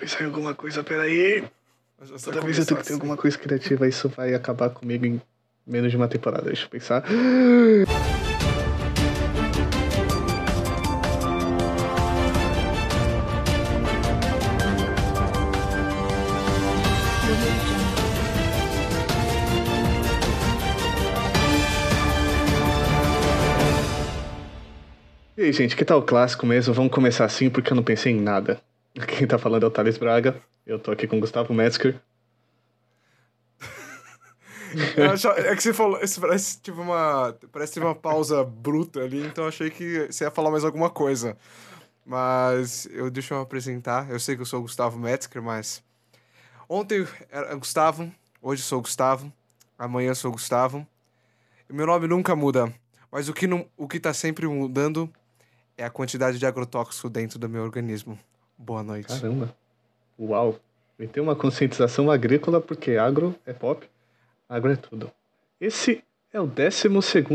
pensar em alguma coisa, peraí. Toda vez eu tenho que ter alguma coisa criativa, isso vai acabar comigo em menos de uma temporada. Deixa eu pensar. E aí, gente, que tal o clássico mesmo? Vamos começar assim porque eu não pensei em nada. Quem tá falando é o Thales Braga. Eu tô aqui com o Gustavo Metzger. é que você falou, parece tipo uma, parece que teve uma pausa bruta ali, então achei que você ia falar mais alguma coisa. Mas eu deixa eu apresentar. Eu sei que eu sou o Gustavo Metzger, mas ontem era Gustavo, hoje sou Gustavo, amanhã sou Gustavo. E meu nome nunca muda, mas o que não, o que tá sempre mudando é a quantidade de agrotóxico dentro do meu organismo. Boa noite. Caramba. Uau. E tem uma conscientização agrícola porque agro é pop, agro é tudo. Esse é o 12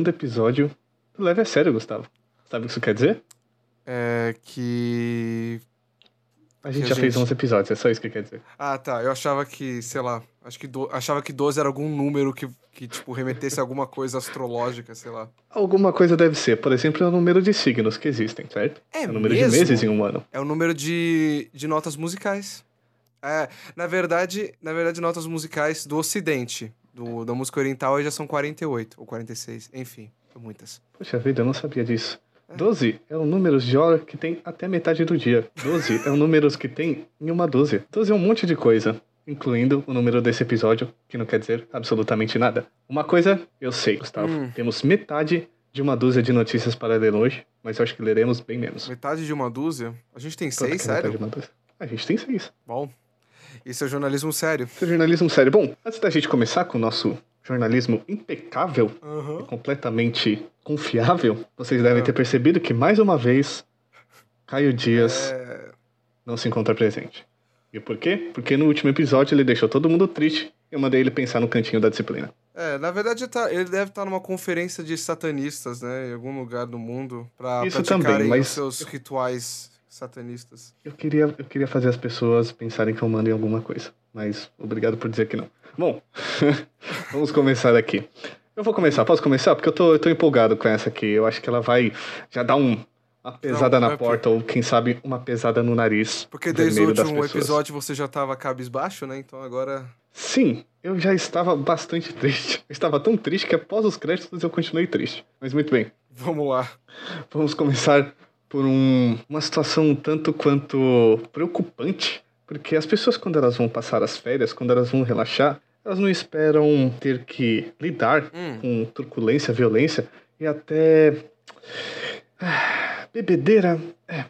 episódio do Leve a Sério, Gustavo. Sabe o que isso quer dizer? É que a gente já fez gente- 11 episódios, é só isso que quer dizer. Ah, tá. Eu achava que, sei lá, acho que do... achava que 12 era algum número que, que tipo, remetesse a alguma coisa astrológica, sei lá. Alguma coisa deve ser. Por exemplo, é o número de signos que existem, certo? É o número mesmo? de meses em um ano. É o número de, de notas musicais. É, na verdade, na verdade, notas musicais do ocidente. Do, da música oriental aí já são 48 ou 46, enfim, são muitas. Poxa vida, eu não sabia disso. 12 é o número de hora que tem até metade do dia. 12 é o número que tem em uma dúzia. 12 é um monte de coisa, incluindo o número desse episódio, que não quer dizer absolutamente nada. Uma coisa eu sei, Gustavo. Hum. Temos metade de uma dúzia de notícias para ler hoje, mas eu acho que leremos bem menos. Metade de uma dúzia? A gente tem Toda seis, sério? de uma dúzia. A gente tem seis. Bom, isso é jornalismo sério. Esse é jornalismo sério. Bom, antes da gente começar com o nosso jornalismo impecável e Aham. completamente confiável, vocês devem Ah. ter percebido que mais uma vez Caio Dias É... não se encontra presente. E por quê? Porque no último episódio ele deixou todo mundo triste e eu mandei ele pensar no cantinho da disciplina. É, na verdade tá, ele deve estar numa conferência de satanistas, né? Em algum lugar do mundo, Isso praticarem mas- os seus rituais satanistas. Eu queria, eu queria fazer as pessoas pensarem que eu mando em alguma coisa, mas obrigado por dizer que não. Bom, vamos começar aqui. Eu vou começar, posso começar? Porque eu tô, eu tô empolgado com essa aqui. Eu acho que ela vai já dar um, uma pesada Não, na é porta, ou quem sabe uma pesada no nariz. Porque desde o último episódio você já tava cabisbaixo, né? Então agora. Sim, eu já estava bastante triste. Eu estava tão triste que após os créditos eu continuei triste. Mas muito bem, Vamos lá. vamos começar por um- uma situação um tanto quanto preocupante. Porque as pessoas, quando elas vão passar as férias, quando elas vão relaxar, elas não esperam ter que lidar Hum, com truculência, violência e até. ah, bebedeira. É,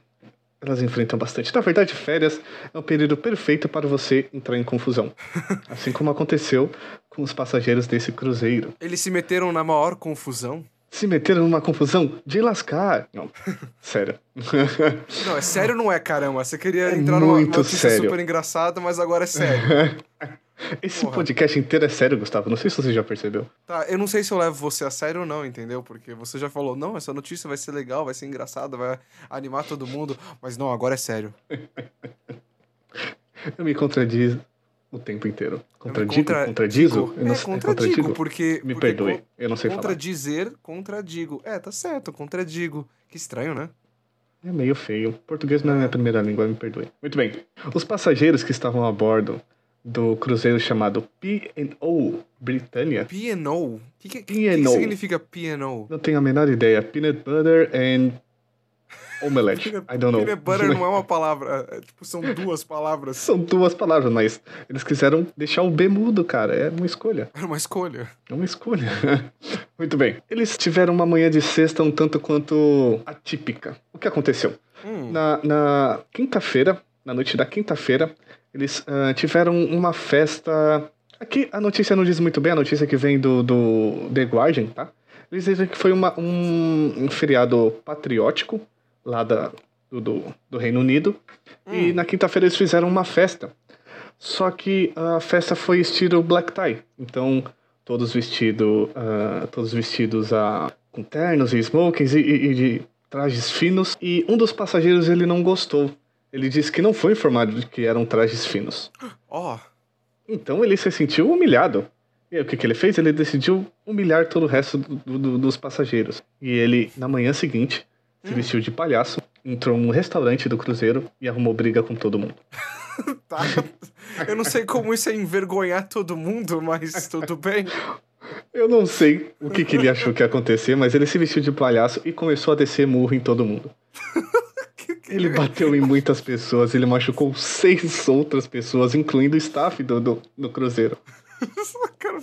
elas enfrentam bastante. Na verdade, férias é um período perfeito para você entrar em confusão. Assim como aconteceu com os passageiros desse cruzeiro. eles se meteram na maior confusão. Se meteram numa confusão de lascar. Não, sério. Não, é sério não é, caramba? Você queria É entrar numa notícia sério. super engraçada, mas agora é sério. Esse Porra. podcast inteiro é sério, Gustavo. Não sei se você já percebeu. Tá, eu não sei se eu levo você a sério ou não, entendeu? Porque você já falou, não, essa notícia vai ser legal, vai ser engraçada, vai animar todo mundo. Mas não, agora é sério. Eu me contradiz o tempo inteiro. Contradigo? contra- Contradizo? Eu não É, sei- contradigo, porque... Me porque perdoe, con- eu não sei falar. Contradizer, contradigo. É, tá certo, contradigo. Que estranho, né? É meio feio. Português não é minha primeira língua, me perdoe. Muito bem. Os passageiros que estavam a bordo do cruzeiro chamado P&O Britannia, P&O? O que, que, que, que significa P&O? não tenho a menor ideia. Peanut butter and omelette. I don't know. Peanut butter não é uma palavra, é, tipo, são duas palavras. São duas palavras, mas eles quiseram deixar o B mudo, cara. É uma escolha. Era uma escolha. É uma escolha. Muito bem. Eles tiveram uma manhã de sexta um tanto quanto atípica. O que aconteceu? Hum, Na, na quinta-feira, na noite da quinta-feira, eles ah, tiveram uma festa. Aqui a notícia não diz muito bem, a notícia que vem do, do The Guardian, tá? Eles dizem que foi uma, um, um feriado patriótico lá da, do, do, do Reino Unido. E Hum. na quinta-feira eles fizeram uma festa. Só que a festa foi estilo black tie. Então, todos vestidos, todos vestidos ah, com ternos e smokings e, e- e de trajes finos. E um dos passageiros ele não gostou. Ele disse que não foi informado de que eram trajes finos. Ó, Então ele se sentiu humilhado. E aí, o que, que ele fez? Ele decidiu humilhar todo o resto do- do- dos passageiros. E ele, na manhã seguinte, se vestiu de palhaço, entrou num restaurante do cruzeiro e arrumou briga com todo mundo. tá. Eu não sei como isso é envergonhar todo mundo, mas tudo bem. Eu não sei o que, que ele achou que ia acontecer, mas ele se vestiu de palhaço e começou a descer murro em todo mundo. Ele bateu em muitas pessoas, ele machucou seis outras pessoas, incluindo o staff do, do, do cruzeiro. Cara,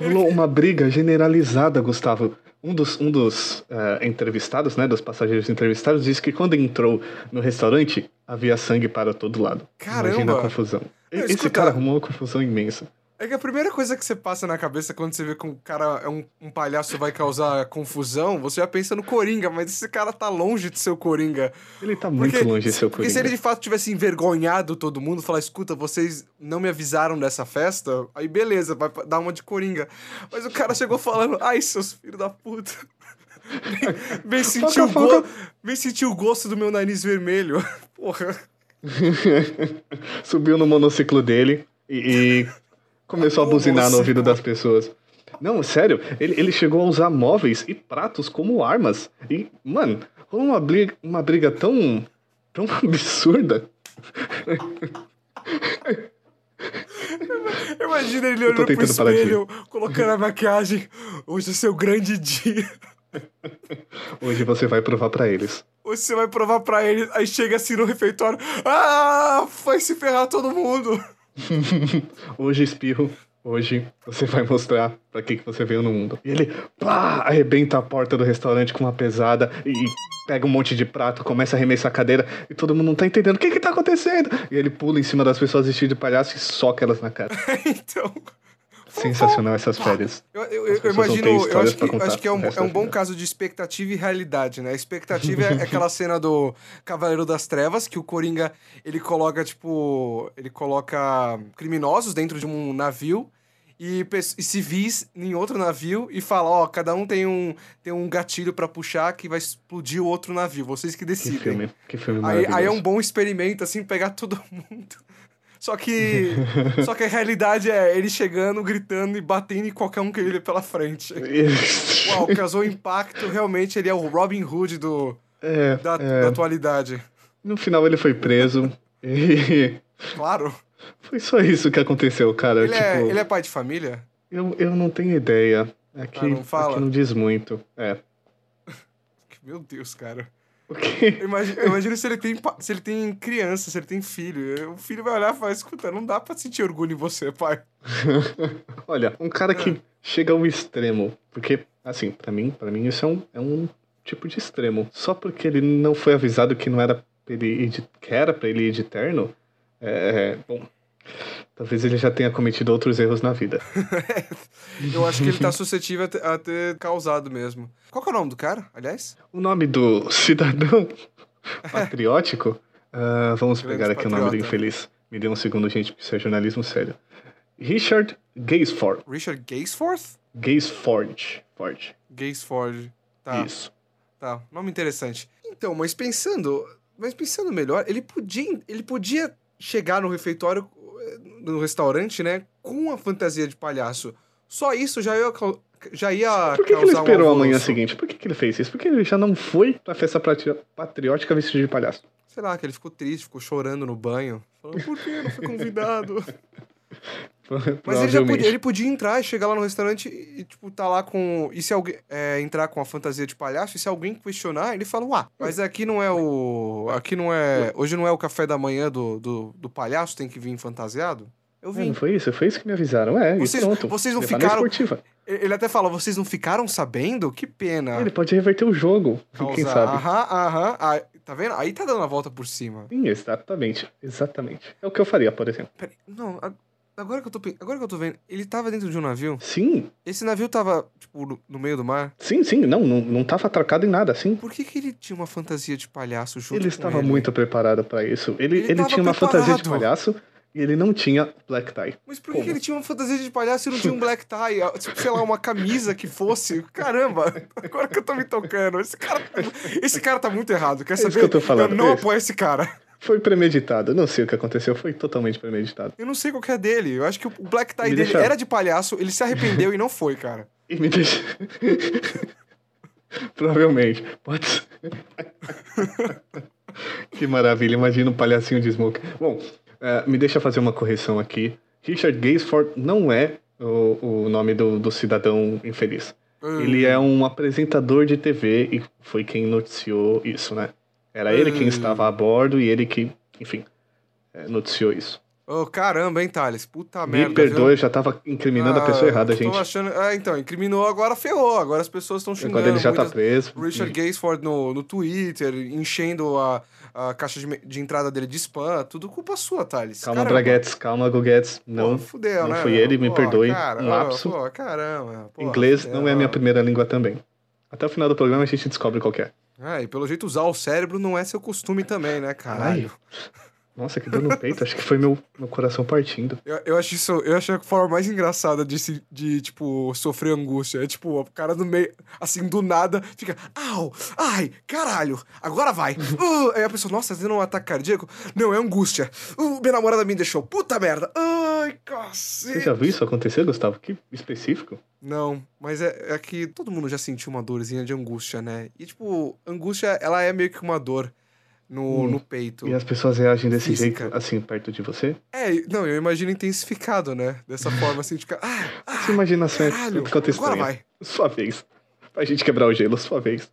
Rolou uma briga generalizada, Gustavo. Um dos, um dos eh, entrevistados, né, dos passageiros entrevistados, disse que quando entrou no restaurante, havia sangue para todo lado. Caramba! Imagina a confusão. Não, Esse escuta- cara arrumou uma confusão imensa. É que a primeira coisa que você passa na cabeça quando você vê que um cara é um, um palhaço vai causar confusão, você já pensa no Coringa, mas esse cara tá longe de ser o Coringa. Ele tá muito longe de ser o Porque se Coringa. ele de fato tivesse envergonhado todo mundo, falar, escuta, vocês não me avisaram dessa festa, aí beleza, vai dar uma de Coringa. Mas o cara chegou falando, ai, seus filhos da puta. Vem, sentir o go... vem sentir o gosto do meu nariz vermelho. Porra. Subiu no monociclo dele e, e começou a buzinar no ouvido das pessoas. Não, sério, ele, ele chegou a usar móveis e pratos como armas. E, mano, rolou uma briga, uma briga tão, tão absurda. Imagina ele olhando pro espelho, colocando a maquiagem. Hoje é seu grande dia. Hoje você vai provar pra eles. Hoje você vai provar pra ele, aí chega assim no refeitório. Ah, vai se ferrar todo mundo. Hoje, espirro, hoje você vai mostrar pra que, que você veio no mundo. E ele, pá, arrebenta a porta do restaurante com uma pesada e pega um monte de prato, começa a arremessar a cadeira e todo mundo não tá entendendo o que que tá acontecendo. E ele pula em cima das pessoas vestido de palhaço e soca elas na cara. então. Sensacional essas férias. Eu, eu- eu imagino, eu acho que, acho que é um, é um bom caso de expectativa e realidade, né? A expectativa é aquela cena do Cavaleiro das Trevas, que o Coringa, ele coloca, tipo, ele coloca criminosos dentro de um navio e, e civis em outro navio e fala, ó, cada um tem um, tem um gatilho pra puxar que vai explodir o outro navio, vocês que Que decidem. filme, que filme Aí, aí é um bom experimento, assim, pegar todo mundo. Só que. só que a realidade é ele chegando, gritando e batendo em qualquer um que ele vê pela frente. Uau, causou impacto. Realmente ele é o Robin Hood do, É, da, é. da atualidade. No final ele foi preso e Claro. foi só isso que aconteceu, cara. Ele, é, tipo, ele é pai de família? eu, eu não tenho ideia. Aqui, Ah, não fala? aqui não diz muito. É. Meu Deus, cara. O quê? Eu imagino, eu imagino se, ele tem, se ele tem criança, se ele tem filho. O filho vai olhar e falar: escuta, não dá pra sentir orgulho em você, pai. Olha, um cara que chega ao extremo, porque, assim, pra mim, para mim isso é um, é um tipo de extremo. Só porque ele não foi avisado que não era ele ir de, que era pra ele ir de terno, é, bom, talvez ele já tenha cometido outros erros na vida. Eu acho que ele tá suscetível a ter, causado mesmo. Qual que é o nome do cara, aliás? O nome do cidadão patriótico, ah, vamos Grande pegar aqui o nome do patriota. infeliz. Me dê um segundo, gente, porque isso é jornalismo sério. Richard Gaysford. Richard Gaysforth? Gaysford. Ford. Gaysford. Tá, Isso. tá. Nome interessante. Então, mas pensando. Mas pensando melhor, ele podia, ele podia chegar no refeitório, no restaurante, né? Com a fantasia de palhaço. Só isso já ia, já ia Por que, que ele causar um esperou a manhã seguinte? Por que, que ele fez isso? Porque ele já não foi pra festa patri- patriótica vestido de palhaço. Sei lá, que ele ficou triste, ficou chorando no banho. Falando, por que eu não fui convidado? Mas ele já podia, ele podia entrar e chegar lá no restaurante e, tipo, tá lá com. E se alguém é, entrar com a fantasia de palhaço, e se alguém questionar, ele fala, uá, mas aqui não é o. Aqui não é. Hoje não é o café da manhã do, do, do palhaço, tem que vir fantasiado? Eu É, vim. não foi isso? Foi isso que me avisaram. É, Vocês- pronto. vocês não Levar ficaram- esportiva. Ele até fala, vocês não ficaram sabendo? Que pena. Ele pode reverter o jogo. Quem Causar- sabe? Aham, aham. Ah, tá vendo? Aí tá dando a volta por cima. Sim, exatamente. Exatamente. É o que eu faria, por exemplo. Peraí, não, a- agora que, eu tô, agora que eu tô vendo, ele tava dentro de um navio. Sim, Esse navio tava, tipo, no, no meio do mar. sim, sim. Não, não, não tava atracado em nada, sim. Por que, que ele tinha uma fantasia de palhaço junto Ele estava ele? muito preparado pra isso. Ele, Ele ele, tinha uma fantasia de palhaço e ele não tinha black tie. Mas por que, que ele tinha uma fantasia de palhaço e não tinha um black tie? Ah, Tipo, sei lá, uma camisa que fosse. Caramba, agora que eu tô me tocando. Esse cara, esse cara tá muito errado. Quer É isso saber? que eu tô falando, não é isso. apoio esse cara. Foi premeditado. Não sei o que aconteceu, foi totalmente premeditado. Eu não sei qual que é dele. Eu acho que o black tie Me dele deixa- era de palhaço, ele se arrependeu e não foi, cara. E me deixa. Provavelmente. Pode ser. que maravilha, imagina um palhacinho de smoke. Bom, eh, me deixa fazer uma correção aqui. Richard Gaysford não é o, o nome do, do cidadão infeliz. Ele é um apresentador de TV e foi quem noticiou isso, né? Era ele quem Hum. estava a bordo e ele que, enfim, eh, noticiou isso. Ô, caramba, hein, Thales? Puta Me merda. perdoe, viu? eu já tava incriminando a pessoa Ah, errada, tô gente. achando... Ah, então, incriminou, agora ferrou. Agora as pessoas estão xingando. Agora ele já tá muitas- preso. Richard Gaysford no, no Twitter, enchendo a, a caixa de, me- de entrada dele de spam. Tudo culpa sua, Thales. Calma, Caramba. Braguettes, calma, Guguettes. Não, Pô, fudeu, não né? foi ele, me Pô, perdoe, cara, um lapso. Pô, caramba. pô, Inglês fudeu. não é a minha primeira língua também. Até o final do programa a gente descobre qual é. Ah, e pelo jeito usar o cérebro não é seu costume também, né, caralho? Nossa, que dor no peito. Acho que foi meu, meu coração partindo. Eu, eu acho isso, eu acho a forma mais engraçada de, se- de, tipo, sofrer angústia. É tipo, o cara no meio, assim, do nada, fica, au, ai, caralho, agora vai. Uh, aí a pessoa, nossa, tá tendo um ataque cardíaco? Não, é angústia. Uh, minha namorada me deixou, puta merda. Ai, Você cacete. já viu isso acontecer, Gustavo? Que específico. Não, mas é, é que todo mundo já sentiu uma dorzinha de angústia, né? E, tipo, angústia, ela é meio que uma dor no, Hum, no peito. E as pessoas reagem desse Física. jeito, assim, perto de você? É, não, eu imagino intensificado, né? Dessa forma, assim, de ficar, ah, ah, Sua imaginação é caralho, quanto agora estranha. vai. Sua vez. Pra gente quebrar o gelo, sua vez.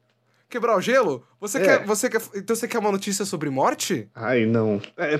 Quebrar o gelo? Você É. quer. Você quer. Então você quer uma notícia sobre morte? Ai, não. É,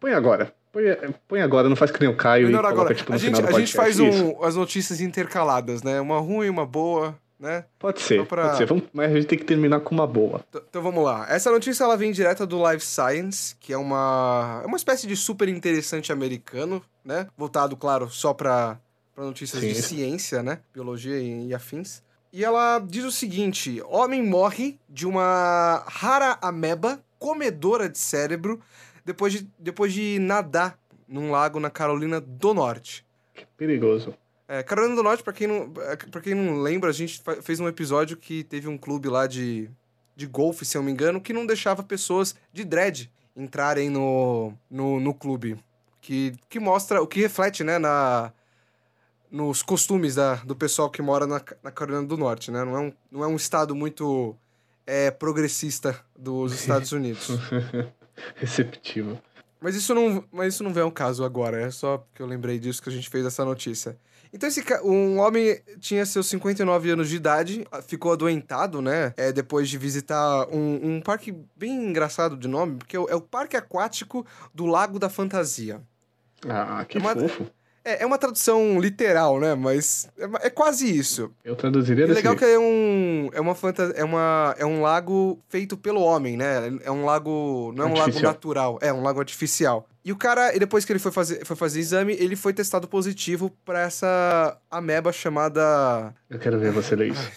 põe agora. Põe, põe agora, não faz que nem o Caio Melhor e coloca, agora. tipo, a no gente, final do a gente faz um, as notícias intercaladas, né? Uma ruim, uma boa, né? Pode ser, Só pra- pode ser. Vamos, mas a gente tem que terminar com uma boa. T- Então vamos lá. Essa notícia ela vem direto do Life Science, que é uma, é uma espécie de super interessante americano, né? Voltado, claro, só para notícias de Sim. ciência, né? Biologia e, e afins. E ela diz o seguinte: homem morre de uma rara ameba comedora de cérebro depois de, depois de nadar num lago na Carolina do Norte. Que perigoso. É, Carolina do Norte, pra quem não, pra quem não lembra, a gente fez um episódio que teve um clube lá de, de golfe, se eu não me engano, que não deixava pessoas de dread entrarem no, no, no clube. Que, que mostra, o que reflete, né, na, nos costumes da, do pessoal que mora na, na Carolina do Norte, né? Não é um, não é um estado muito é, progressista dos Estados Unidos. Receptivo. Mas isso não, mas isso não vem ao caso agora, é só porque eu lembrei disso que a gente fez essa notícia. Então esse um homem tinha seus 59 anos de idade, ficou adoentado, né? É, depois de visitar um, um parque bem engraçado de nome, porque é o, é o Parque Aquático do Lago da Fantasia. Ah, que É uma- fofo. É, é uma tradução literal, né? Mas é, é quase isso. Eu traduziria desse legal jeito. que é um é uma fanta é uma é um lago feito pelo homem, né? É um lago não é um lago natural, é um lago artificial. E o cara, e depois que ele foi fazer foi fazer exame, ele foi testado positivo pra essa ameba chamada Eu quero ver você ler isso.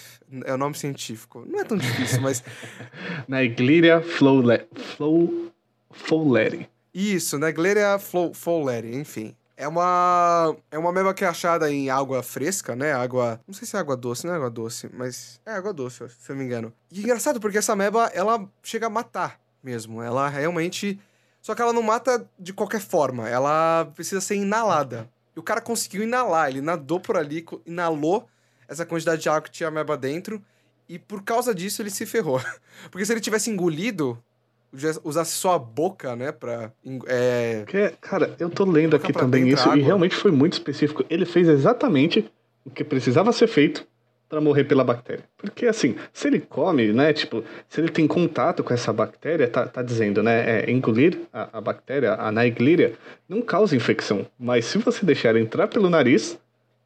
é o nome científico. Não é tão difícil, mas Naegleria flowle- flow, fowleri. isso, né? Gleria flo- fowleri, enfim. É uma é uma ameba que é achada em água fresca, né? Água, não sei se é água doce, não é água doce, mas é água doce, se eu me engano. E engraçado porque essa ameba, ela chega a matar mesmo. Ela realmente só que ela não mata de qualquer forma, ela precisa ser inalada. E o cara conseguiu inalar, ele nadou por ali, inalou essa quantidade de água que tinha ameba dentro, e por causa disso ele se ferrou. Porque se ele tivesse engolido, usasse só a boca, né, pra... É, Que, cara, eu tô lendo aqui também isso e realmente foi muito específico. Ele fez exatamente o que precisava ser feito pra morrer pela bactéria. Porque assim, se ele come, né, tipo, se ele tem contato com essa bactéria, tá, tá dizendo, né, é, engolir a, a bactéria, a Naegleria, não causa infecção. Mas se você deixar entrar pelo nariz,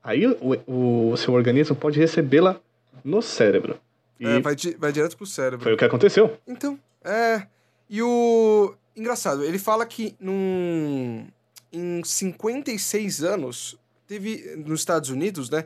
aí o, o seu organismo pode recebê-la no cérebro. E é, vai, di- vai direto pro cérebro. foi o que aconteceu. Então, é. E o. Engraçado, ele fala que num. Em 56 anos, teve. Nos Estados Unidos, né?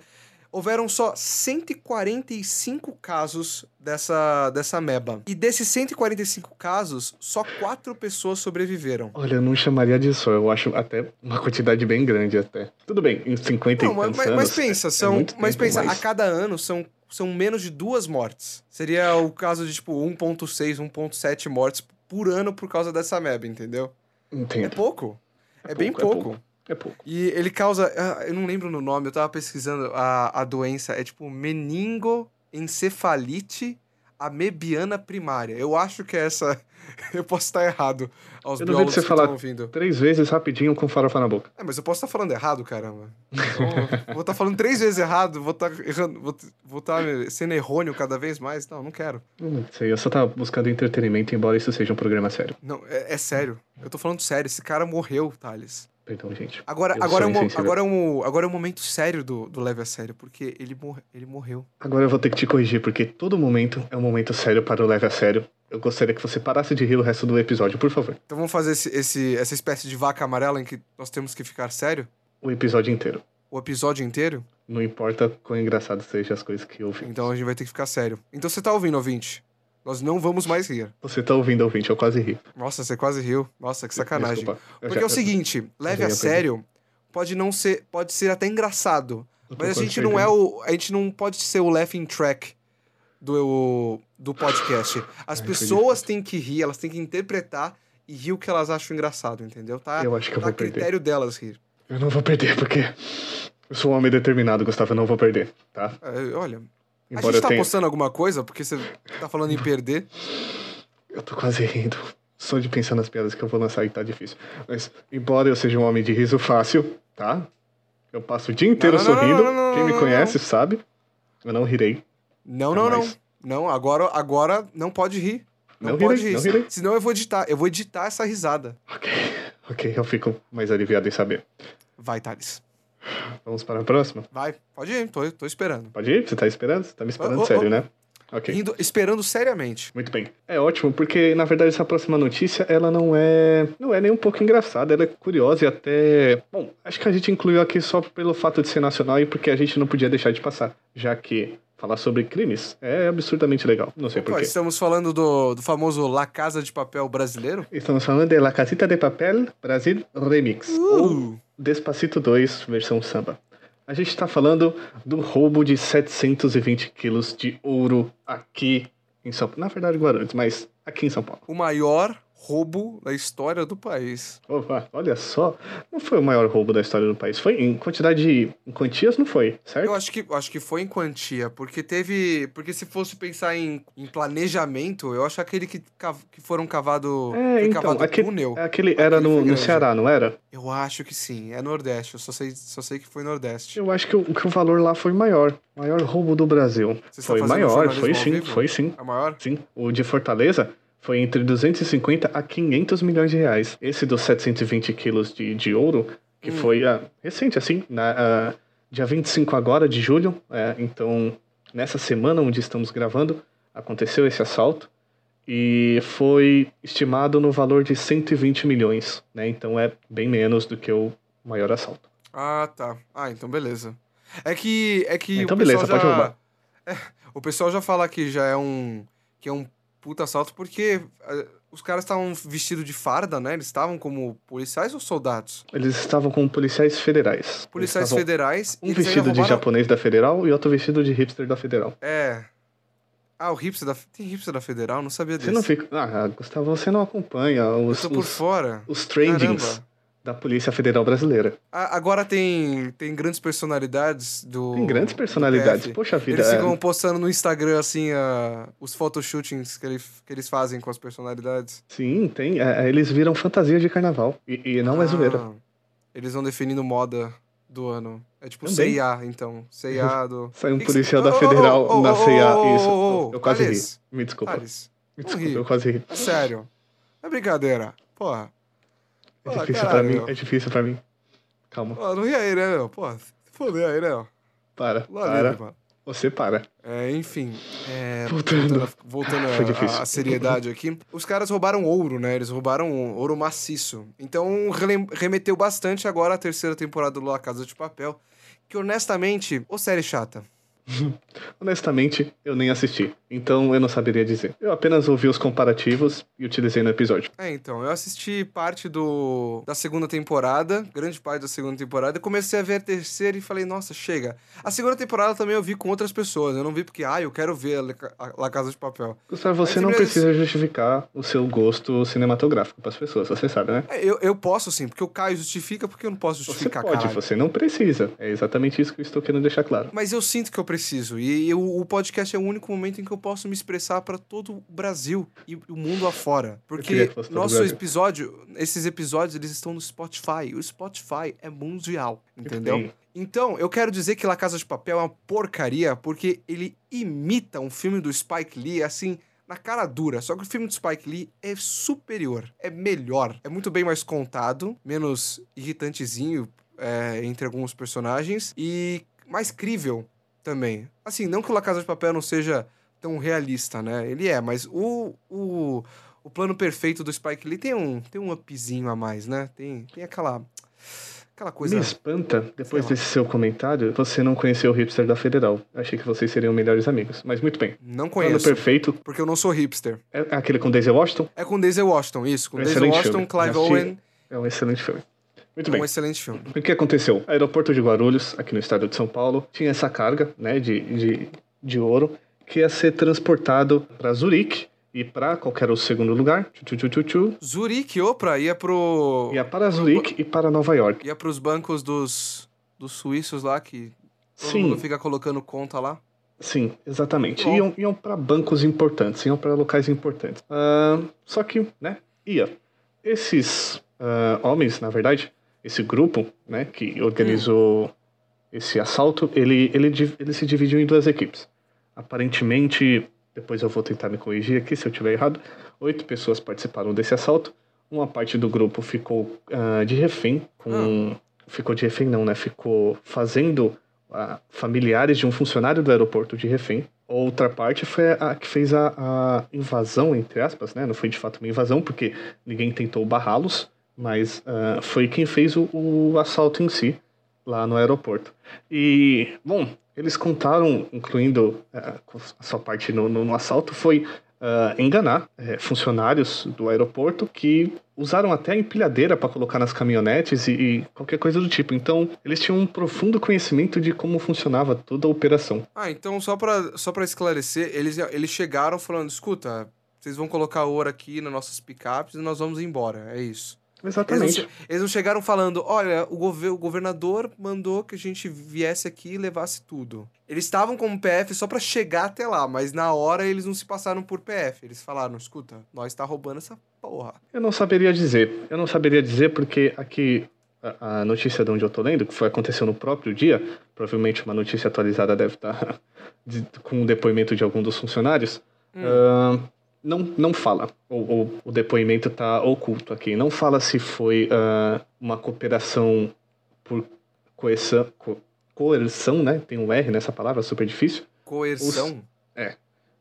Houveram só 145 casos dessa, dessa ameba. E desses 145 casos, só quatro pessoas sobreviveram. Olha, eu não chamaria disso, eu acho até uma quantidade bem grande até. Tudo bem, em 50 Não, e mas, anos. mas pensa, é- é são. muito mas pensa, mas- a cada ano são, são menos de duas mortes. Seria o caso de, tipo, 1,6, 1,7 mortes por ano por causa dessa ameba, entendeu? É Entendo. pouco. É, bem pouco, é pouco. É pouco. E ele causa. ah, Eu não lembro no nome, eu tava pesquisando a, a doença. É tipo meningoencefalite amebiana primária. Eu acho que é essa. Eu posso estar errado aos Eu duvido biólogos você que falar- estão ouvindo. Três vezes rapidinho com farofa na boca. É, mas eu posso estar falando errado, caramba. Então, vou estar falando três vezes errado, vou estar errando, vou vou estar sendo errôneo cada vez mais. Não, não quero. Não sei, eu só tava buscando entretenimento, embora isso seja um programa sério. Não, é, é sério. Eu tô falando sério. Esse cara morreu, Thales. Perdão, gente. Agora, Eu agora, é um, agora, é um, agora é um momento sério do, do Leve a Sério, porque ele, mor ele morreu. Agora eu vou ter que te corrigir, porque todo momento é um momento sério para o leve a sério. Eu gostaria que você parasse de rir o resto do episódio, por favor. Então vamos fazer esse, esse- essa espécie de vaca amarela em que nós temos que ficar sério? O episódio inteiro. O episódio inteiro? Não importa quão engraçado sejam as coisas que eu ouvi. Então a gente vai ter que ficar sério. Então você tá ouvindo, ouvinte? Nós não vamos mais rir. Você tá ouvindo, ouvinte, eu quase ri. Nossa, você quase riu. Nossa, que sacanagem. Desculpa. Eu Porque já- é o seguinte, leve a sério pode não ser, pode ser até engraçado, eu mas a gente não é o, a gente não pode ser o laughing track do do podcast. As Ai, pessoas têm que rir, elas têm que interpretar e rir o que elas acham engraçado, entendeu? Tá, Eu acho que eu tá a vou perder. critério delas rir. Eu não vou perder, porque eu sou um homem determinado, Gustavo, eu não vou perder, tá? É, olha, a Embora gente eu tá tenha... apostando alguma coisa porque você tá falando em perder. Eu tô quase rindo. Só de pensar nas piadas que eu vou lançar e tá difícil. Mas, embora eu seja um homem de riso fácil, tá? Eu passo o dia inteiro Não, não, sorrindo. não, Quem me conhece sabe. Eu não rirei. Não, não, não. Não, agora, agora não pode rir. Não, Não pode rirei, rir. não rirei. Senão eu vou editar. Eu vou editar essa risada. Ok. Ok, eu fico mais aliviado em saber. Vai, Thales. Vamos para a próxima? Vai. Pode ir. Tô, tô esperando. Pode ir? Você tá esperando? Você tá me esperando Oh, oh, sério, oh. né? Ok. Rindo, esperando seriamente. Muito bem. É ótimo, porque na verdade essa próxima notícia, ela não é, não é nem um pouco engraçada, ela é curiosa e até, bom, acho que a gente incluiu aqui só pelo fato de ser nacional e porque a gente não podia deixar de passar, já que falar sobre crimes é absurdamente legal. Não sei porquê. estamos falando do, do famoso La Casa de Papel brasileiro. Estamos falando de La Casita de Papel Brasil Remix, ou Uh, Despacito 2 versão samba. A gente tá falando do roubo de 720 quilos de ouro aqui em São Paulo. Na verdade, Guarulhos, mas aqui em São Paulo. o maior roubo da história do país. Opa, olha só. Não foi o maior roubo da história do país. Foi em quantidade de. Em quantias, não foi, certo? Eu acho que, acho que foi em quantia, porque teve. Porque se fosse pensar em, em planejamento, eu acho aquele que, que foram cavado. É, foi então, cavado aquele, túnel. aquele era Aquele no, foi no grande. Ceará, não era? Eu acho que sim, é Nordeste. Eu só sei, só sei que foi Nordeste. Eu acho que o, que o valor lá foi maior. Maior roubo do Brasil. Você foi maior, foi sim, foi sim. A maior? Sim. O de Fortaleza foi entre 250 a 500 milhões de reais. Esse dos 720 quilos de, de ouro, que Hum. foi ah, recente, assim, na, ah, dia 25 agora de julho. é, então, nessa semana onde estamos gravando, aconteceu esse assalto. E foi estimado no valor de 120 milhões, né? Então é bem menos do que o maior assalto. Ah, tá. Ah, então beleza. É que. É que Então o pessoal beleza, já... pode roubar. É, o pessoal já fala que já é um. que é um puta assalto, porque eh, os caras estavam vestidos de farda, né? Eles estavam como policiais ou soldados? Eles estavam com policiais federais. Policiais federais. Um vestido de roubaram- japonês da federal e outro vestido de hipster da federal. É. Ah, o hipster da. Tem hipster da federal? Não sabia Você disso. não fica. Ah, Gustavo, você não acompanha Eu os, tô por os, fora. os trendings Caramba. Da Polícia Federal Brasileira. A- agora tem, tem grandes personalidades do. Tem grandes personalidades. Poxa vida. Eles é, ficam postando no Instagram, assim, a- os photoshootings que, ele, que eles fazem com as personalidades. Sim, tem. é, é, eles viram fantasia de carnaval. E, e não é zoeira. Ah, Eles vão definindo moda do ano. É tipo. CIA, então. CIA do. Saiu um policial da Federal ô, ô, na ô, CIA. Isso. ô, eu quase ri. Me desculpa. Me desculpa, ri. eu quase ri. é sério. É brincadeira. Porra. É Pô, difícil caralho, pra mim. meu. É difícil pra mim. Calma. Pô, não ri aí, né, meu? Pô, se foder aí, né, meu? Para. Lá Para. livre, mano. Você para. É, enfim, é, Voltando. voltando, a seriedade aqui, os caras roubaram ouro, né? Eles roubaram ouro maciço. Então remeteu bastante agora à terceira temporada do La Casa de Papel, que honestamente, ô série chata, Honestamente, eu nem assisti, então eu não saberia dizer. Eu apenas ouvi os comparativos e utilizei no episódio. É, então, eu assisti parte do da segunda temporada, grande parte da segunda temporada, e comecei a ver a terceira e falei, nossa, chega. A segunda temporada também eu vi com outras pessoas, eu não vi porque, ah, eu quero ver a La Casa de Papel. Gustavo, você não precisa justificar o seu gosto cinematográfico para as pessoas, você sabe, né? É, eu, eu posso sim, porque o Caio justifica, porque eu não posso justificar, Você pode, caralho. você não precisa. É exatamente isso que eu estou querendo deixar claro. Mas eu sinto que eu preciso. E eu, o podcast é o único momento em que eu posso me expressar para todo o Brasil e o mundo afora. Porque nosso episódio, esses episódios, eles estão no Spotify. O Spotify é mundial, entendeu? Então, eu quero dizer que La Casa de Papel é uma porcaria porque ele imita um filme do Spike Lee, assim, na cara dura. Só que o filme do Spike Lee é superior, é melhor, é muito bem mais contado, menos irritantezinho é, entre alguns personagens e mais crível também. Assim, não que o La Casa de Papel não seja tão realista, né? Ele é, mas o, o, o plano perfeito do Spike Lee tem um, tem um upzinho a mais, né? Tem, tem aquela. Aquela coisa. Me espanta, depois desse seu comentário, você não conheceu o hipster da Federal. Achei que vocês seriam melhores amigos. Mas muito bem. Não conheço. Plano perfeito. Porque eu não sou hipster. É aquele com Daisy Washington? É com Daisy Washington, isso. Com é um Daisy Washington, filme. Clive Owen. É um excelente filme. Muito é bem. um excelente filme. O que aconteceu? Aeroporto de Guarulhos, aqui no estado de São Paulo, tinha essa carga né, de, de, de ouro que ia ser transportado para Zurique e para qualquer outro segundo lugar. Tchu, tchu, tchu, tchu. Zurique, opa, ia pro. Ia para Zurique e para Nova York. Ia para os bancos dos, dos suíços lá que todo Sim. mundo fica colocando conta lá. Sim, exatamente. Bom. Iam, iam para bancos importantes, iam para locais importantes. Uh, só que, né, ia. Esses uh, homens, na verdade, esse grupo, né, que organizou hum. esse assalto, ele, ele, ele se dividiu em duas equipes. Aparentemente, depois eu vou tentar me corrigir aqui se eu estiver errado, oito pessoas participaram desse assalto. Uma parte do grupo ficou uh, de refém com... Hum. Ficou de refém não, né? Ficou fazendo uh, familiares de um funcionário do aeroporto de refém. Outra parte foi a que fez a, a invasão, entre aspas, né? Não foi de fato uma invasão, porque ninguém tentou barrá-los mas uh, foi quem fez o, o, assalto em si lá no aeroporto. E, bom, eles contaram, incluindo uh, a sua parte no, no, no assalto, foi uh, enganar funcionários do aeroporto que usaram até a empilhadeira para colocar nas caminhonetes e, e, qualquer coisa do tipo. Então, eles tinham um profundo conhecimento de como funcionava toda a operação. Ah, então só para só esclarecer, eles, eles chegaram falando, escuta, vocês vão colocar ouro aqui nas nossas picapes e nós vamos embora, é isso. Exatamente. Eles não, eles não, chegaram falando, olha, o, gov o governador mandou que a gente viesse aqui e levasse tudo. Eles estavam como PF só para chegar até lá, mas na hora eles não se passaram por PF. Eles falaram, escuta, nós tá roubando essa porra. Eu não saberia dizer. Eu não saberia dizer porque aqui a, a notícia de onde eu tô lendo, que foi aconteceu no próprio dia, provavelmente uma notícia atualizada deve estar tá de, com o depoimento de algum dos funcionários. Hum. Uh, não, não fala. O, o, o depoimento está oculto aqui. Não fala se foi uh, uma cooperação por coerção, co, coerção, né? Tem um R nessa palavra, super difícil. Coerção? é.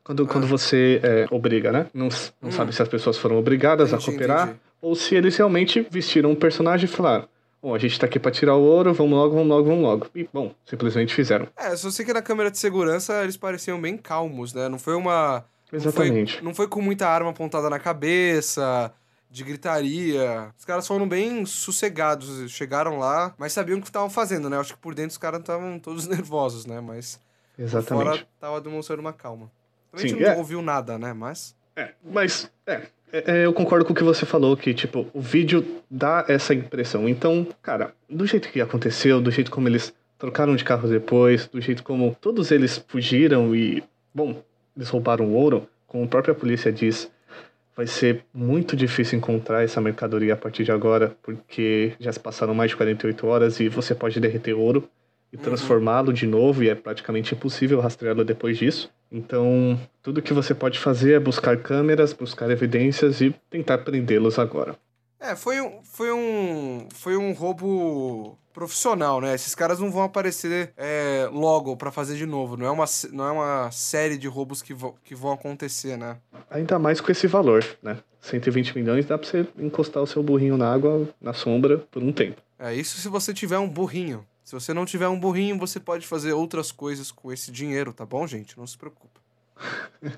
Quando, ah. quando você é, obriga, né? Não, não hum. sabe se as pessoas foram obrigadas entendi, a cooperar entendi. ou se eles realmente vestiram um personagem e falaram: Bom, a gente tá aqui pra tirar o ouro, vamos logo, vamos logo, vamos logo. E, bom, simplesmente fizeram. É, só sei que na câmera de segurança eles pareciam bem calmos, né? Não foi uma Exatamente. Não foi, não foi, com muita arma apontada na cabeça, de gritaria. Os caras foram bem sossegados, chegaram lá, mas sabiam o que estavam fazendo, né? Acho que por dentro os caras estavam todos nervosos, né? Mas Exatamente. fora tava demonstrando uma calma. Também Sim, a gente não é. ouviu nada, né? Mas... É, mas... É, é, eu concordo com o que você falou, que, tipo, o vídeo dá essa impressão. Então, cara, do jeito que aconteceu, do jeito como eles trocaram de carro depois, do jeito como todos eles fugiram e, bom, eles roubaram ouro, como a própria polícia diz, vai ser muito difícil encontrar essa mercadoria a partir de agora, porque já se passaram mais de 48 horas e você pode derreter ouro e uhum. transformá-lo de novo, e é praticamente impossível rastreá-lo depois disso. Então, tudo que você pode fazer é buscar câmeras, buscar evidências e tentar prendê-los agora. É, foi um, foi um, foi um roubo profissional, né? Esses caras não vão aparecer é, logo para fazer de novo. Não é, uma, não é uma série de roubos que, vo, que vão acontecer, né? Ainda mais com esse valor, né? 120 milhões dá pra você encostar o seu burrinho na água, na sombra, por um tempo. É, isso se você tiver um burrinho. Se você não tiver um burrinho, você pode fazer outras coisas com esse dinheiro, tá bom, gente? Não se preocupa.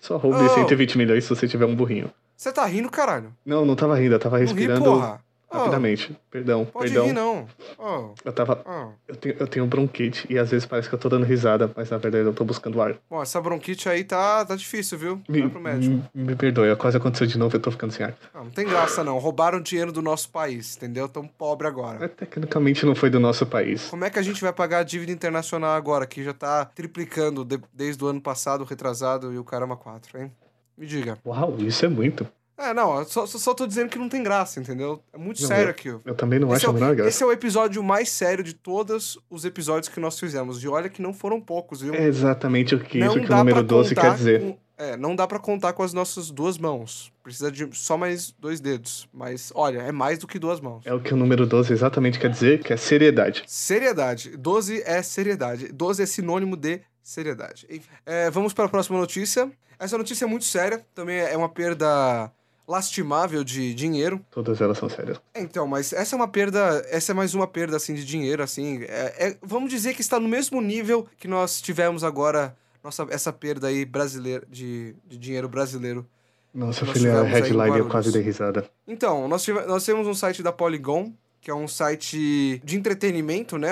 Só roube oh. 120 milhões se você tiver um burrinho. Você tá rindo, caralho? Não, não tava rindo, eu tava respirando. Não ri, porra. Rapidamente. Oh, perdão, pode perdão. Rir, não. Oh, eu tava. Oh. Eu, tenho, eu tenho bronquite e às vezes parece que eu tô dando risada, mas na verdade eu tô buscando ar. Bom, essa bronquite aí tá, tá difícil, viu? Me, Vai pro médico. Me, me perdoe, quase aconteceu de novo, eu tô ficando sem ar. Não, não tem graça, não. Roubaram dinheiro do nosso país, entendeu? Tão pobre agora. Tecnicamente não foi do nosso país. Como é que a gente vai pagar a dívida internacional agora, que já tá triplicando de, desde o ano passado, retrasado e o caramba 4, hein? Me diga. Uau, isso é muito. É, não, só, só tô dizendo que não tem graça, entendeu? É muito não, sério aqui. Eu também não esse acho é a menor graça. Esse é o episódio mais sério de todos os episódios que nós fizemos. E olha que não foram poucos, viu? É exatamente o que, isso que o número 12 quer dizer. Com, é, não dá para contar com as nossas duas mãos. Precisa de só mais dois dedos. Mas, olha, é mais do que duas mãos. É o que o número 12 exatamente quer dizer, que é seriedade. Seriedade. 12 é seriedade. 12 é sinônimo de seriedade. É, vamos para a próxima notícia. Essa notícia é muito séria. Também é uma perda lastimável de dinheiro. Todas elas são sérias. Então, mas essa é uma perda, essa é mais uma perda, assim, de dinheiro, assim. É, é, vamos dizer que está no mesmo nível que nós tivemos agora, nossa, essa perda aí brasileira, de, de dinheiro brasileiro. Nossa, filha, a headline eu quase dei risada. Então, nós, tive, nós temos um site da Polygon, que é um site de entretenimento, né?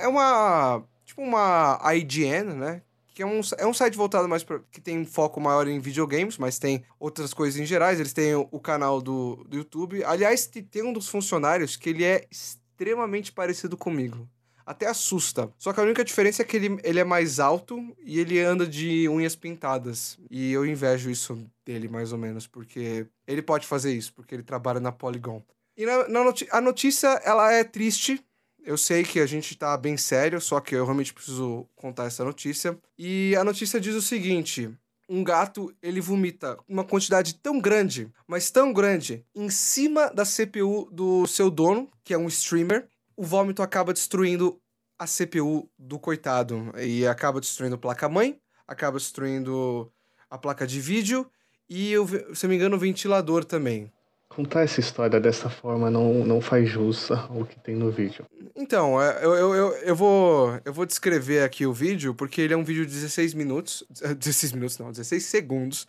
É uma... Tipo uma IGN, né? que é um, é um site voltado mais para que tem foco maior em videogames, mas tem outras coisas em gerais. Eles têm o, o canal do, do YouTube. Aliás, tem um dos funcionários que ele é extremamente parecido comigo. Até assusta. Só que a única diferença é que ele, ele é mais alto e ele anda de unhas pintadas. E eu invejo isso dele, mais ou menos, porque ele pode fazer isso, porque ele trabalha na Polygon. E na, na noti a notícia, ela é triste, eu sei que a gente tá bem sério, só que eu realmente preciso contar essa notícia. E a notícia diz o seguinte: um gato ele vomita uma quantidade tão grande, mas tão grande, em cima da CPU do seu dono, que é um streamer. O vômito acaba destruindo a CPU do coitado e acaba destruindo a placa-mãe, acaba destruindo a placa de vídeo e, se não me engano, o ventilador também contar essa história dessa forma não, não faz jus ao que tem no vídeo. Então, é, eu, eu, eu, eu, vou, eu vou descrever aqui o vídeo, porque ele é um vídeo de 16 minutos. 16 minutos não, 16 segundos.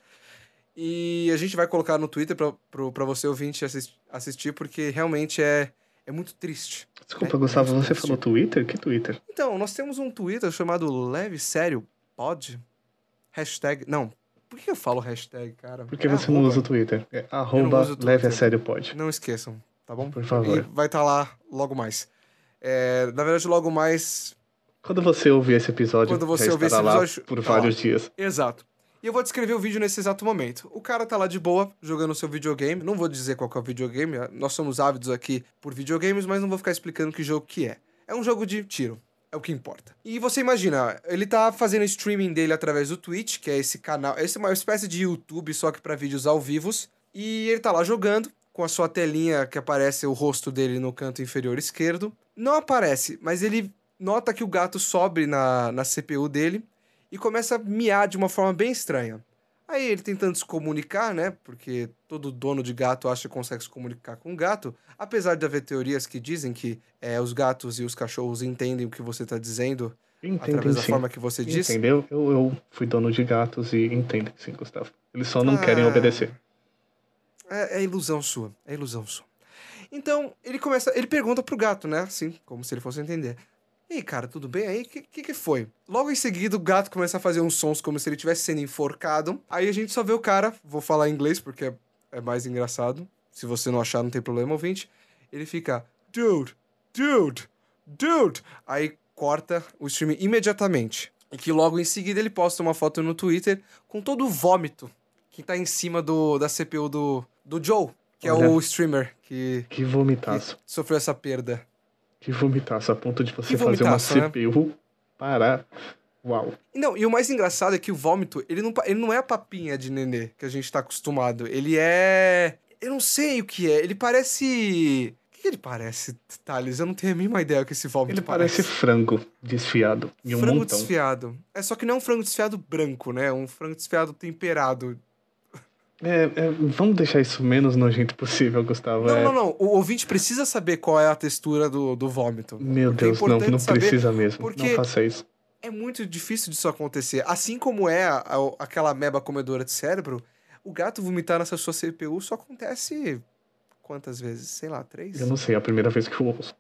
E a gente vai colocar no Twitter pra você ouvinte assist, assistir, porque realmente é, é muito triste. Desculpa, é, Gustavo, é você triste. falou Twitter? Que Twitter? Então, nós temos um Twitter chamado Leve Sério Pod. Hashtag. Não, por que eu falo hashtag, cara? Porque é você arroba. não usa o Twitter. É arroba leve a sério pode. Não esqueçam, tá bom? Por favor. E vai estar tá lá logo mais. É, na verdade, logo mais. Quando você ouvir esse episódio, Quando você ouvir esse episódio, por tá vários lá. dias. Exato. E eu vou descrever o vídeo nesse exato momento. O cara tá lá de boa, jogando seu videogame. Não vou dizer qual é o videogame, nós somos ávidos aqui por videogames, mas não vou ficar explicando que jogo que é. É um jogo de tiro. É o que importa. E você imagina, ele tá fazendo streaming dele através do Twitch, que é esse canal, é uma espécie de YouTube só que para vídeos ao vivos, e ele tá lá jogando com a sua telinha que aparece o rosto dele no canto inferior esquerdo. Não aparece, mas ele nota que o gato sobe na, na CPU dele e começa a miar de uma forma bem estranha. Aí ele tentando se comunicar, né? Porque todo dono de gato acha que consegue se comunicar com o gato. Apesar de haver teorias que dizem que é, os gatos e os cachorros entendem o que você está dizendo Entendem, através da sim. forma que você diz. Entendeu? Eu, eu fui dono de gatos e entendem, sim, Gustavo. Eles só não ah, querem obedecer. É, é, ilusão sua. É ilusão sua. Então, ele começa. Ele pergunta pro gato, né? Assim, como se ele fosse entender. Ei, cara, tudo bem aí? O que, que, que foi? Logo em seguida, o gato começa a fazer uns sons como se ele estivesse sendo enforcado. Aí a gente só vê o cara, vou falar em inglês porque é, é mais engraçado. Se você não achar, não tem problema, ouvinte. Ele fica, dude, dude, dude. Aí corta o stream imediatamente. E que logo em seguida ele posta uma foto no Twitter com todo o vômito que tá em cima do, da CPU do, do Joe, que Olha, é o streamer que. Que vomitaço. Que sofreu essa perda. Que vomitaço, a ponto de você fazer uma CPU né? parar. Uau. Não, e o mais engraçado é que o vômito, ele não, ele não é a papinha de nenê que a gente tá acostumado. Ele é. Eu não sei o que é. Ele parece. O que ele parece, Thales? Eu não tenho a mínima ideia o que esse vômito ele parece. Ele parece frango desfiado. Um frango montão. desfiado. É só que não é um frango desfiado branco, né? É um frango desfiado temperado. É, é, vamos deixar isso menos nojento possível, Gustavo. Não, é... não, não. O ouvinte precisa saber qual é a textura do, do vômito. Meu é Deus, não, não precisa mesmo. porque- Não faça isso. É muito difícil disso acontecer. Assim como é a- a- aquela meba comedora de cérebro, o gato vomitar nessa sua CPU só acontece quantas vezes? Sei lá, três? Eu não sei, é a primeira vez que eu ouço.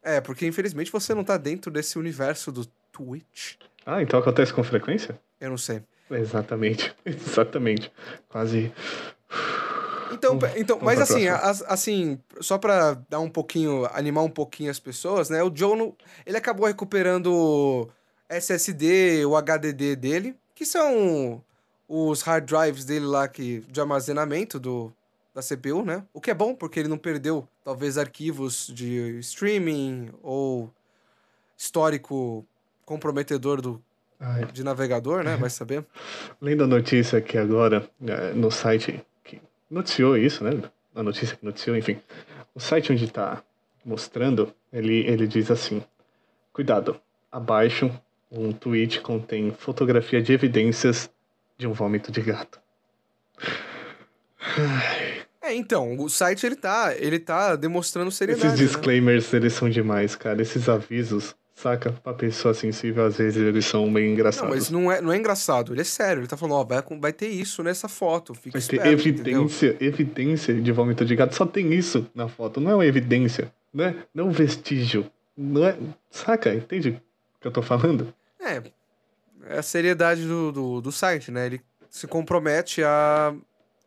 É, porque infelizmente você não tá dentro desse universo do Twitch. Ah, então acontece com frequência? Eu não sei. Exatamente, exatamente. Quase. Então, então mas assim, as- assim, só pra dar um pouquinho, animar um pouquinho as pessoas, né? O Joe, não- ele acabou recuperando o SSD, o HDD dele, que são os hard drives dele lá que, de armazenamento do, da CPU, né? O que é bom, porque ele não perdeu, talvez, arquivos de streaming ou histórico comprometedor do, Ai, de navegador, né? Vai saber. lendo a notícia aqui agora, é, no site que noticiou isso, né? A notícia que noticiou, enfim. O site onde está mostrando, ele, ele diz assim: Cuidado, abaixo, um tweet contém fotografia de evidências de um vômito de gato. É, então, o site ele tá, ele tá demonstrando seriedade. Esses né? disclaimers, eles são demais, cara. Esses avisos, saca? Pra pessoa sensível, às vezes eles são meio engraçados. Não, mas não é, não é engraçado, ele é sério. Ele tá falando, ó, vai, vai ter isso nessa foto. Fica Vai ter esperto, entendeu? evidência, evidência de vômito de gato. Só tem isso na foto. Não é uma evidência. Não é, não é um vestígio. Não é. Saca? Entende o que eu tô falando? É, é a seriedade do, do, do site, né? Ele se compromete a,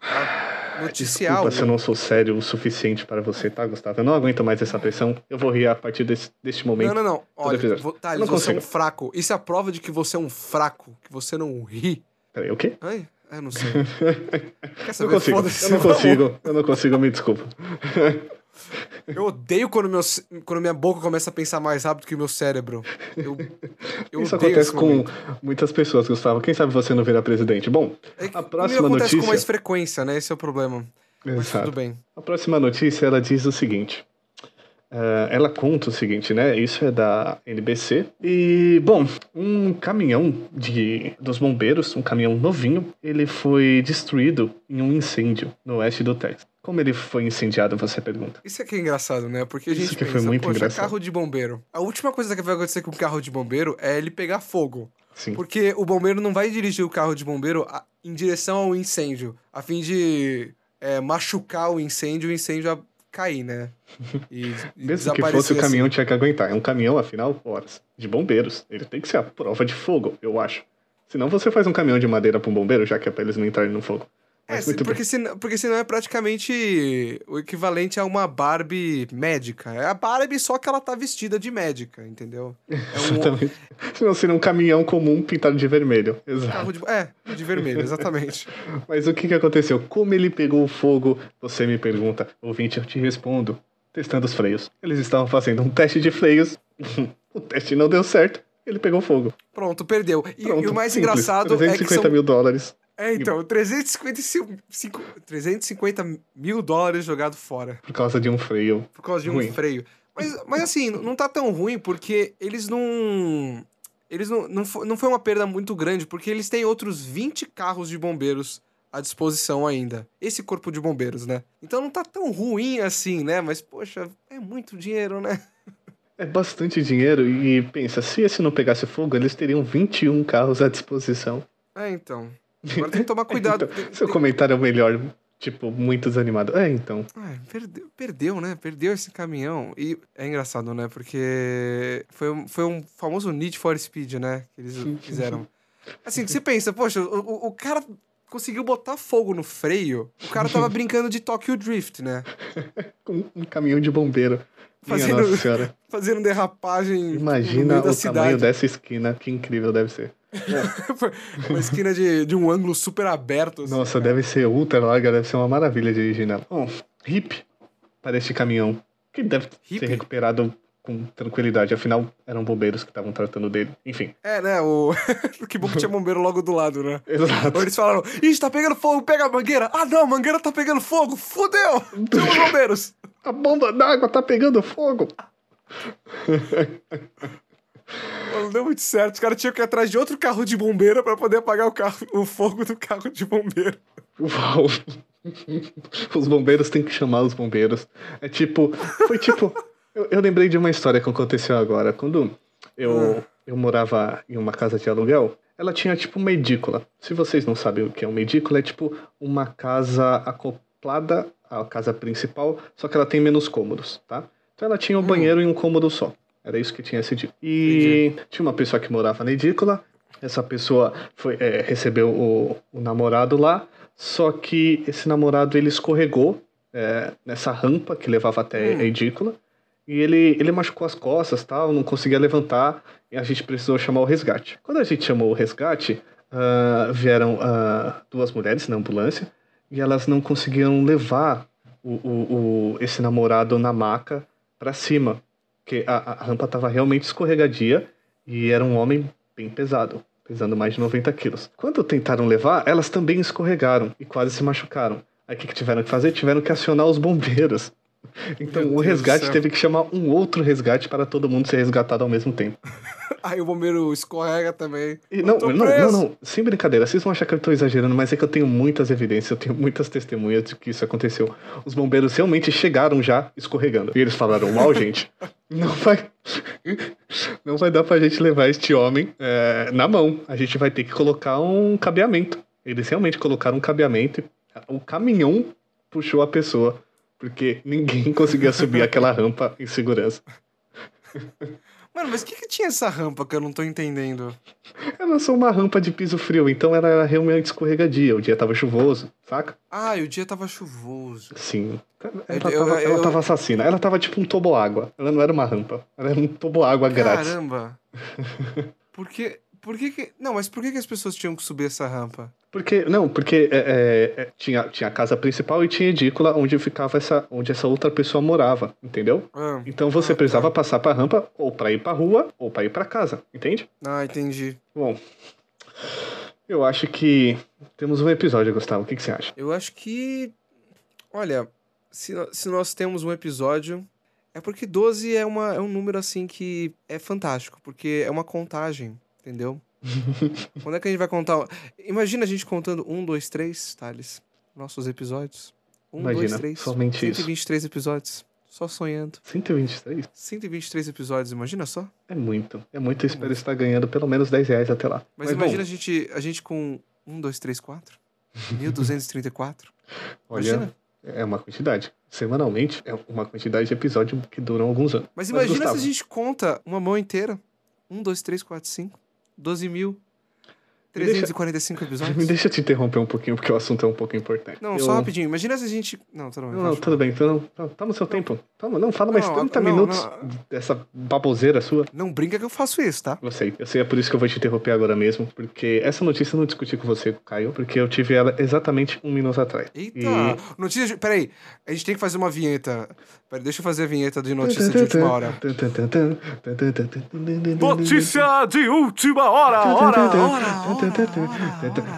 a noticiar. Desculpa se eu não sou sério o suficiente para você, tá, Gustavo? Eu não aguento mais essa pressão. Eu vou rir a partir desse, deste momento. Não, não, não. Olha, episódio. vo- Eu Thales, não você é um consigo. fraco. Isso é a prova de que você é um fraco, que você não ri. Peraí, o quê? Ai, eu não sei. Quer Eu saber? não consigo. Eu não consigo. Eu não consigo, me desculpa. Eu odeio quando, meu, quando minha boca começa a pensar mais rápido que o meu cérebro. Eu, eu Isso acontece com momento. muitas pessoas, Gustavo. Quem sabe você não virar presidente? Bom, É a próxima acontece notícia. com mais frequência, né? Esse é o problema. Mas Exato. tudo bem. A próxima notícia ela diz o seguinte. Eh, ela conta o seguinte, né? Isso é da NBC. E, bom, um caminhão de, dos bombeiros, um caminhão novinho, ele foi destruído em um incêndio no oeste do Texas. Como ele foi incendiado, você pergunta? Isso aqui é engraçado, né? Porque a Isso gente que pensa, foi muito engraçado. carro de bombeiro. A última coisa que vai acontecer com o carro de bombeiro é ele pegar fogo. Sim. Porque o bombeiro não vai dirigir o carro de bombeiro em direção ao incêndio, a fim de é, machucar o incêndio e o incêndio cair, né? E, e Mesmo que fosse o assim. caminhão, tinha que aguentar. É um caminhão, afinal, horas. De bombeiros. Ele tem que ser a prova de fogo, eu acho. Senão você faz um caminhão de madeira para um bombeiro, já que é pra eles não entrarem no fogo. É, Mas se- muito porque, senão, porque senão é praticamente o equivalente a uma Barbie médica. É a Barbie, só que ela tá vestida de médica, entendeu? É um Exatamente. Senão seria um caminhão comum pintado de vermelho. Exato. de. É, de vermelho, exatamente. Mas o que, que aconteceu? Como ele pegou o fogo? Você me pergunta. Ouvinte, eu te respondo. Testando os freios. Eles estavam fazendo um teste de freios. o teste não deu certo. Ele pegou fogo. Pronto, perdeu. E, Pronto, e o mais simples. engraçado é que 350 são... mil dólares. É, então, 355, cinco- 350 mil dólares jogado fora Por causa de um freio. por causa de um Ruim. freio. Mas, mas assim, não tá tão ruim porque eles não... Eles não, não, foi, não foi uma perda muito grande, porque eles têm outros 20 carros de bombeiros à disposição ainda. Esse corpo de bombeiros, né? Então não tá tão ruim assim, né? Mas, poxa, é muito dinheiro, né? É bastante dinheiro e pensa, se esse não pegasse fogo, eles teriam 21 carros à disposição. É, então. Agora tem que tomar cuidado. Então, seu comentário é o melhor. Tipo, muito desanimado. É, então. Ah, perdeu, perdeu, né? Perdeu esse caminhão. E é engraçado, né? Porque foi um, foi um famoso Need for Speed, né? Que eles fizeram. Assim, você pensa, poxa, o, o- cara conseguiu botar fogo no freio. O cara tava brincando de Tokyo Drift, né? Com um caminhão de bombeiro. Fazendo-. Fazendo derrapagem Imagina o tamanho dessa esquina. Que incrível deve ser. Uma esquina de, de um ângulo super aberto. assim, Nossa, cara. deve ser ultra larga, deve ser uma maravilha dirigir nela. Bom, hip para este caminhão. Que deve Hip? ser recuperado com tranquilidade. Afinal, eram bombeiros que estavam tratando dele. Enfim. É, né? O... que bom que tinha bombeiro logo do lado, né? Exato. Ou eles falaram, ih, tá pegando fogo, pega a mangueira. Ah, não, a mangueira tá pegando fogo, fudeu! Temos bombeiros. A bomba d'água tá pegando fogo. Não deu muito certo. Os caras tinham que ir atrás de outro carro de bombeiro pra poder apagar o, carro, o fogo do carro de bombeiro. Uau. Os bombeiros têm que chamar os bombeiros. É tipo. Foi tipo. Eu, eu lembrei de uma história que aconteceu agora. Quando eu, eu morava em uma casa de aluguel, ela tinha tipo uma edícula. Se vocês não sabem o que é uma edícula, é tipo uma casa acoplada à casa principal, só que ela tem menos cômodos, tá? Então ela tinha um banheiro e um cômodo só. Era isso que tinha edícula. E Entendi. tinha uma pessoa que morava na edícula. Essa pessoa foi, é, recebeu o, o namorado lá, só que esse namorado ele escorregou é, nessa rampa que levava até Hum. a edícula. E ele, ele machucou as costas, tal, não conseguia levantar, e a gente precisou chamar o resgate. Quando a gente chamou o resgate, ah, vieram ah, duas mulheres na ambulância, e elas não conseguiam levar o, o, o- esse namorado na maca para cima, porque a, a rampa estava realmente escorregadia, e era um homem bem pesado, pesando mais de 90 quilos. Quando tentaram levar, elas também escorregaram e quase se machucaram. Aí o que, que tiveram que fazer? Tiveram que acionar os bombeiros. Então Meu o resgate teve que chamar um outro resgate para todo mundo ser resgatado ao mesmo tempo. Aí o bombeiro escorrega também. E não, não, não, não, sem brincadeira, vocês vão achar que eu tô exagerando, mas é que eu tenho muitas evidências, eu tenho muitas testemunhas de que isso aconteceu. Os bombeiros realmente chegaram já escorregando. E eles falaram, uau, gente, não vai. Não vai dar pra gente levar este homem é, na mão. A gente vai ter que colocar um cabeamento. Eles realmente colocaram um cabeamento e o caminhão puxou a pessoa. Porque ninguém conseguia subir aquela rampa em segurança. Mano, mas o que, que tinha essa rampa que eu não tô entendendo? Ela só uma rampa de piso frio, então ela era realmente escorregadia. O dia tava chuvoso, saca? Ah, e o dia tava chuvoso. Sim. Ela, Eu- tava, eu- ela eu- tava assassina. Ela tava tipo um toboágua. Ela não era uma rampa. Ela era um toboágua grátis. Caramba. Por que... Por que que... Não, mas por que que as pessoas tinham que subir essa rampa? Porque, não, porque é, é, é, tinha, tinha a casa principal e tinha a edícula onde ficava essa, onde essa outra pessoa morava, entendeu? Ah, Então você Ah, precisava tá. passar pra rampa ou pra ir pra rua ou pra ir pra casa, entende? ah, entendi. Bom, eu acho que temos um episódio, Gustavo. O que, que você acha? Eu acho que... Olha, se, se nós temos um episódio... É porque 12 é, uma, é um número, assim, que é fantástico. Porque é uma contagem, entendeu? Quando é que a gente vai contar? Imagina a gente contando 1, 2, 3, Thales. Nossos episódios. 1, 2, Imagina, 3. somente isso. 123 episódios. Só sonhando. 123? 123 episódios, imagina só. É muito. É muito. Eu espero estar ganhando pelo menos 10 reais até lá. Mas, bom, imagina a, gente, a gente com 1, 2, 3, 4. 1234. Olha, Imagina. é uma quantidade. Semanalmente é uma quantidade de episódio que duram alguns anos. Mas imagina Gustavo, se a gente conta uma mão inteira. 1, 2, 3, 4, 5. 12 mil. Me deixa- 345 episódios. Me deixa te interromper um pouquinho, porque o assunto é um pouco importante. Não, Eu- só rapidinho. Imagina se a gente. Não, tudo bem. Não, não, tudo bem. Então, não, toma o seu tempo. Toma, não, fala mais Não, 30 não, minutos não. dessa baboseira sua. Não brinca que eu faço isso, tá? Eu sei. Eu sei, é por isso que eu vou te interromper agora mesmo. Porque essa notícia eu não discuti com você, Caio, porque eu tive ela exatamente um minuto atrás. Eita! E- Notícia de... Peraí, a gente tem que fazer uma vinheta. Peraí, deixa eu fazer a vinheta de notícia de última hora. Notícia de última hora, hora, hora.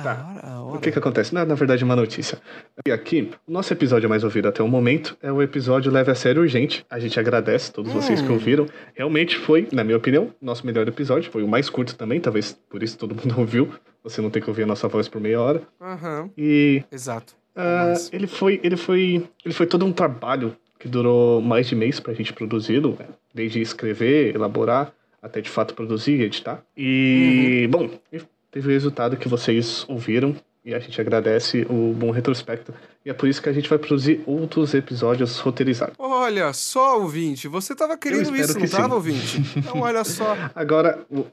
Tá. O que que acontece? Na, na verdade, uma notícia. E aqui, o nosso episódio mais ouvido até o momento é o episódio Leve a Sério Urgente. A gente agradece a todos vocês que Hum. ouviram. Realmente foi, na minha opinião, nosso melhor episódio. Foi o mais curto também, talvez por isso todo mundo ouviu. Você não tem que ouvir a nossa voz por meia hora. Aham, E exato. ah, mais. ele foi, ele foi, ele foi todo um trabalho que durou mais de mês pra gente produzi-lo, né? desde escrever, elaborar, até de fato produzir e editar. E, bom, teve o resultado que vocês ouviram e a gente agradece o bom retrospecto. E é por isso que a gente vai produzir outros episódios roteirizados. Olha só, ouvinte, você tava querendo isso, que não sim. tava, ouvinte? Então, olha só, Agora, o,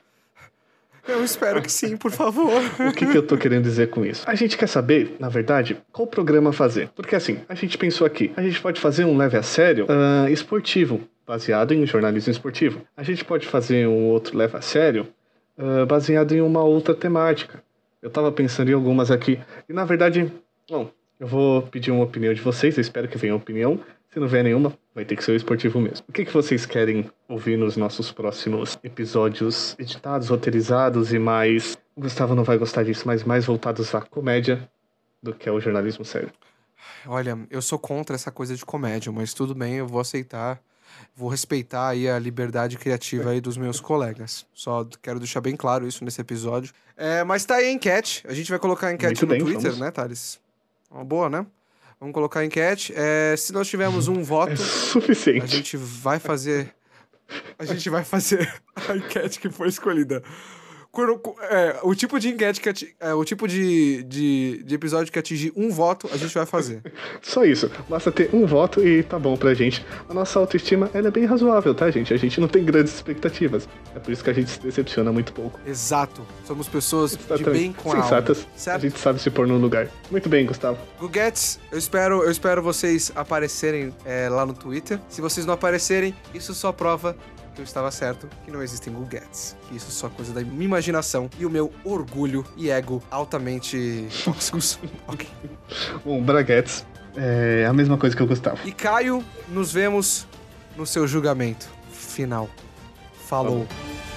eu espero que sim, por favor. o que, que eu tô querendo dizer com isso? A gente quer saber, na verdade, qual programa fazer. Porque assim, a gente pensou aqui, a gente pode fazer um leve a sério ah, esportivo, baseado em jornalismo esportivo. A gente pode fazer um outro leve a sério baseado em uma outra temática. Eu tava pensando em algumas aqui. E na verdade, bom, eu vou pedir uma opinião de vocês, eu espero que venha opinião. Se não vier nenhuma, vai ter que ser o esportivo mesmo. O que, que vocês querem ouvir nos nossos próximos episódios editados, roteirizados e mais. O Gustavo não vai gostar disso, mas mais voltados à comédia do que ao jornalismo sério. Olha, eu sou contra essa coisa de comédia, mas tudo bem, eu vou aceitar. Vou respeitar aí a liberdade criativa aí dos meus colegas. Só quero deixar bem claro isso nesse episódio. É, mas tá aí a enquete. A gente vai colocar a enquete Muito no bem, Twitter, vamos. né, Thales? Uma boa, né? Vamos colocar a enquete. É, se nós tivermos um É voto, a suficiente. gente vai fazer. A gente vai fazer a enquete que foi escolhida. Quando- é, o tipo de enquete que é, o tipo de, de, de episódio que atingir um voto, a gente vai fazer. Só isso. Basta ter um voto e tá bom pra gente. A nossa autoestima ela é bem razoável, tá, gente? A gente não tem grandes expectativas. É por isso que a gente se decepciona muito pouco. Exato. Somos pessoas de Exatamente. bem com a. Sensatas. A Certo? gente sabe se pôr no lugar. Muito bem, Gustavo. Guguetes, eu espero, eu espero vocês aparecerem é, lá no Twitter. Se vocês não aparecerem, isso só prova que eu estava certo, que não existem Guguetes. Que isso é só coisa da minha imaginação e o meu orgulho e ego altamente tóxicos. ok. Bom, Braguetes é a mesma coisa que o Gustavo. E Caio, nos vemos no seu julgamento final. Falou. Falou.